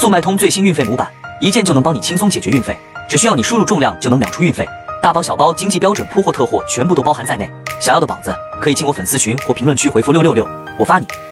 速卖通最新运费模板一键就能帮你轻松解决运费只需要你输入重量就能秒出运费。大包小包经济标准铺货特货全部都包含在内想要的宝子可以进我粉丝群或评论区回复六六六我发你。